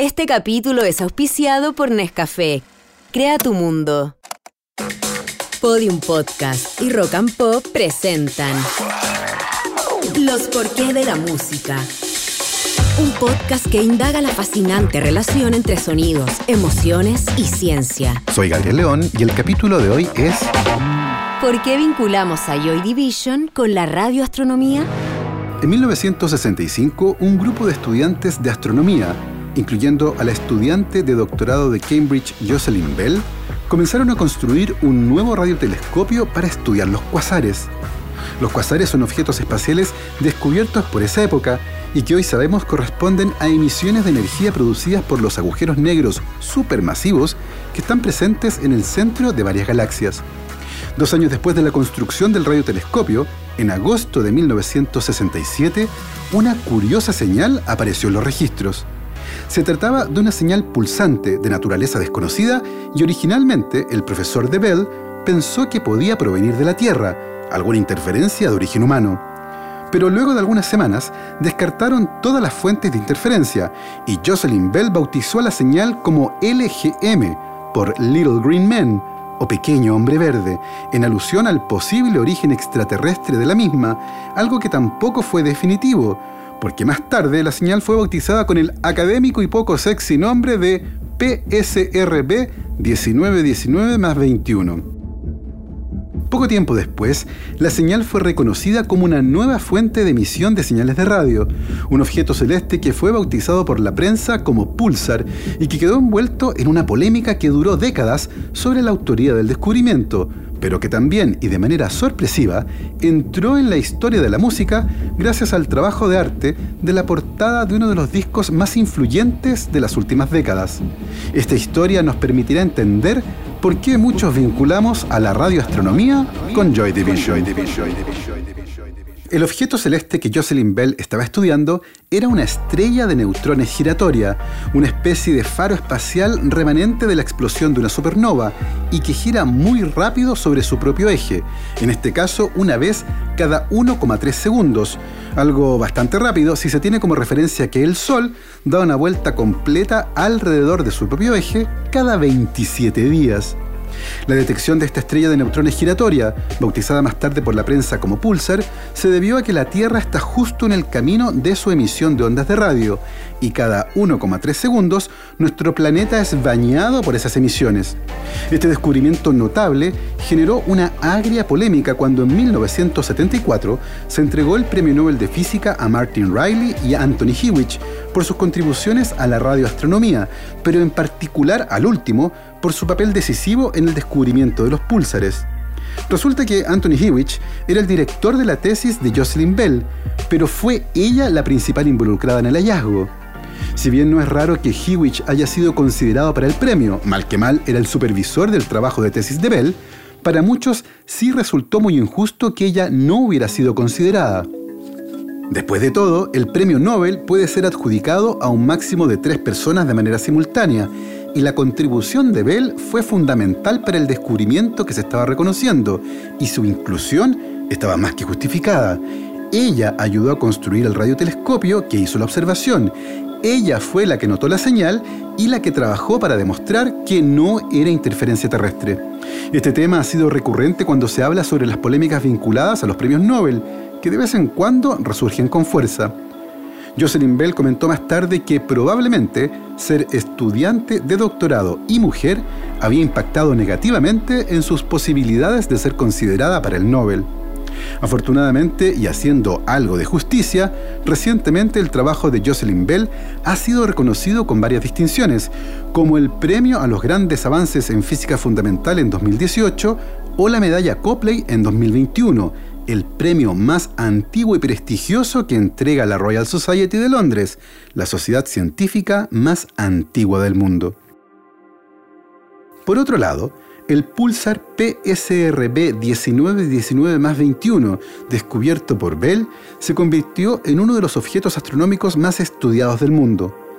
Este capítulo es auspiciado por Nescafé. Crea tu mundo. Podium Podcast y Rock and Pop presentan Los porqué de la música. Un podcast que indaga la fascinante relación entre sonidos, emociones y ciencia. Soy Gabriel León y el capítulo de hoy es ¿Por qué vinculamos a Joy Division con la radioastronomía? En 1965, un grupo de estudiantes de astronomía, incluyendo a la estudiante de doctorado de Cambridge Jocelyn Bell, comenzaron a construir un nuevo radiotelescopio para estudiar los cuasares. Los cuasares son objetos espaciales descubiertos por esa época y que hoy sabemos corresponden a emisiones de energía producidas por los agujeros negros supermasivos que están presentes en el centro de varias galaxias. Dos años después de la construcción del radiotelescopio, en agosto de 1967, una curiosa señal apareció en los registros. Se trataba de una señal pulsante de naturaleza desconocida y originalmente el profesor de Bell pensó que podía provenir de la Tierra, alguna interferencia de origen humano. Pero luego de algunas semanas descartaron todas las fuentes de interferencia y Jocelyn Bell bautizó a la señal como LGM por Little Green Men, o pequeño hombre verde, en alusión al posible origen extraterrestre de la misma, algo que tampoco fue definitivo, porque más tarde la señal fue bautizada con el académico y poco sexy nombre de PSRB 1919 más 21. Poco tiempo después, la señal fue reconocida como una nueva fuente de emisión de señales de radio, un objeto celeste que fue bautizado por la prensa como Pulsar y que quedó envuelto en una polémica que duró décadas sobre la autoría del descubrimiento, pero que también y de manera sorpresiva entró en la historia de la música gracias al trabajo de arte de la portada de uno de los discos más influyentes de las últimas décadas. Esta historia nos permitirá entender por qué muchos vinculamos a la radioastronomía con Joy Division. El objeto celeste que Jocelyn Bell estaba estudiando era una estrella de neutrones giratoria, una especie de faro espacial remanente de la explosión de una supernova y que gira muy rápido sobre su propio eje, en este caso una vez cada 1,3 segundos, algo bastante rápido si se tiene como referencia que el Sol da una vuelta completa alrededor de su propio eje cada 27 días. La detección de esta estrella de neutrones giratoria, bautizada más tarde por la prensa como pulsar, se debió a que la Tierra está justo en el camino de su emisión de ondas de radio, y cada 1,3 segundos nuestro planeta es bañado por esas emisiones. Este descubrimiento notable generó una agria polémica cuando en 1974 se entregó el Premio Nobel de Física a Martin Riley y a Anthony Hewitt por sus contribuciones a la radioastronomía, pero en particular al último por su papel decisivo en el descubrimiento de los púlsares. Resulta que Anthony Hewitt era el director de la tesis de Jocelyn Bell, pero fue ella la principal involucrada en el hallazgo. Si bien no es raro que Hewitt haya sido considerado para el premio, mal que mal era el supervisor del trabajo de tesis de Bell, para muchos sí resultó muy injusto que ella no hubiera sido considerada. Después de todo, el premio Nobel puede ser adjudicado a un máximo de tres personas de manera simultánea, y la contribución de Bell fue fundamental para el descubrimiento que se estaba reconociendo, y su inclusión estaba más que justificada. Ella ayudó a construir el radiotelescopio que hizo la observación. Ella fue la que notó la señal y la que trabajó para demostrar que no era interferencia terrestre. Este tema ha sido recurrente cuando se habla sobre las polémicas vinculadas a los premios Nobel, que de vez en cuando resurgen con fuerza. Jocelyn Bell comentó más tarde que probablemente ser estudiante de doctorado y mujer había impactado negativamente en sus posibilidades de ser considerada para el Nobel. Afortunadamente, y haciendo algo de justicia, recientemente el trabajo de Jocelyn Bell ha sido reconocido con varias distinciones, como el Premio a los Grandes Avances en Física Fundamental en 2018 o la Medalla Copley en 2021, el premio más antiguo y prestigioso que entrega la Royal Society de Londres, la sociedad científica más antigua del mundo. Por otro lado, el pulsar PSRB 1919 21, descubierto por Bell, se convirtió en uno de los objetos astronómicos más estudiados del mundo.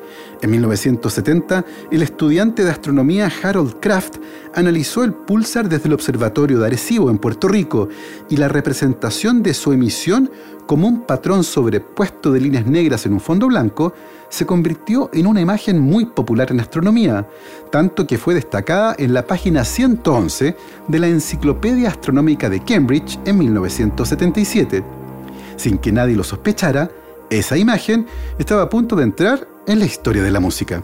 En 1970, el estudiante de astronomía Harold Kraft analizó el pulsar desde el Observatorio de Arecibo en Puerto Rico y la representación de su emisión como un patrón sobrepuesto de líneas negras en un fondo blanco se convirtió en una imagen muy popular en astronomía, tanto que fue destacada en la página 111 de la Enciclopedia Astronómica de Cambridge en 1977. Sin que nadie lo sospechara, esa imagen estaba a punto de entrar en la historia de la música.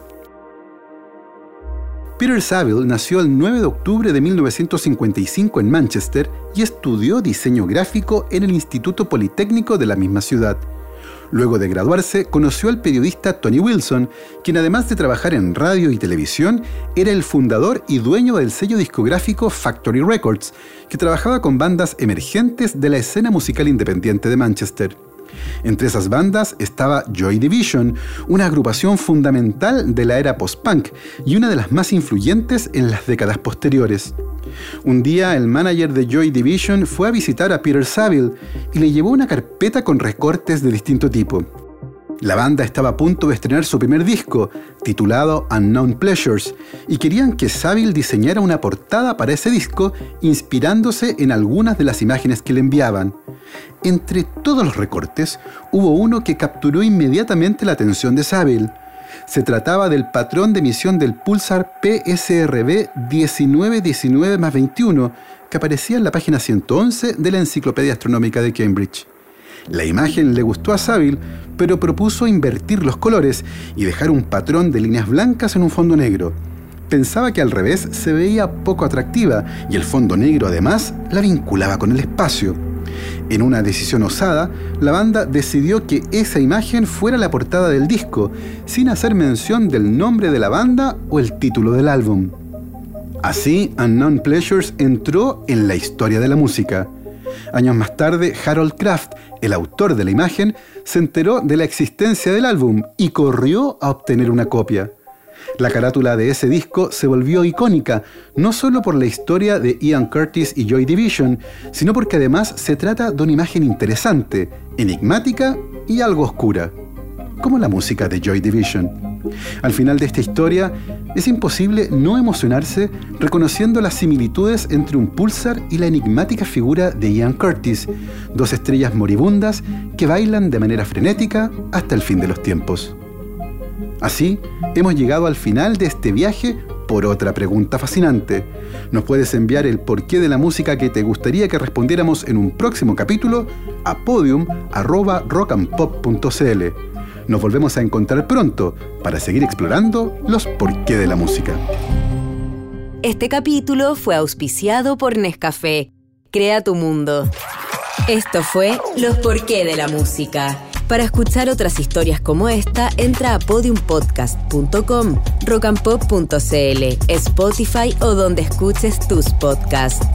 Peter Saville nació el 9 de octubre de 1955 en Manchester y estudió diseño gráfico en el Instituto Politécnico de la misma ciudad. Luego de graduarse, conoció al periodista Tony Wilson, quien además de trabajar en radio y televisión, era el fundador y dueño del sello discográfico Factory Records, que trabajaba con bandas emergentes de la escena musical independiente de Manchester. Entre esas bandas estaba Joy Division, una agrupación fundamental de la era post-punk y una de las más influyentes en las décadas posteriores. Un día el manager de Joy Division fue a visitar a Peter Saville y le llevó una carpeta con recortes de distinto tipo. La banda estaba a punto de estrenar su primer disco, titulado Unknown Pleasures, y querían que Saville diseñara una portada para ese disco inspirándose en algunas de las imágenes que le enviaban. Entre todos los recortes, hubo uno que capturó inmediatamente la atención de Saville. Se trataba del patrón de emisión del pulsar PSRB 1919-21, que aparecía en la página 111 de la Enciclopedia Astronómica de Cambridge. La imagen le gustó a Saville, pero propuso invertir los colores y dejar un patrón de líneas blancas en un fondo negro. Pensaba que al revés se veía poco atractiva y el fondo negro además la vinculaba con el espacio. En una decisión osada, la banda decidió que esa imagen fuera la portada del disco, sin hacer mención del nombre de la banda o el título del álbum. Así, Unknown Pleasures entró en la historia de la música. Años más tarde, Harold Kraft, el autor de la imagen, se enteró de la existencia del álbum y corrió a obtener una copia. La carátula de ese disco se volvió icónica, no solo por la historia de Ian Curtis y Joy Division, sino porque además se trata de una imagen interesante, enigmática y algo oscura, como la música de Joy Division. Al final de esta historia, es imposible no emocionarse reconociendo las similitudes entre un pulsar y la enigmática figura de Ian Curtis, dos estrellas moribundas que bailan de manera frenética hasta el fin de los tiempos. Así, hemos llegado al final de este viaje por otra pregunta fascinante. Nos puedes enviar el porqué de la música que te gustaría que respondiéramos en un próximo capítulo a podium.rockandpop.cl. Nos volvemos a encontrar pronto para seguir explorando los porqué de la música. Este capítulo fue auspiciado por Nescafé. Crea tu mundo. Esto fue Los porqué de la música. Para escuchar otras historias como esta, entra a podiumpodcast.com, rockandpop.cl, Spotify o donde escuches tus podcasts.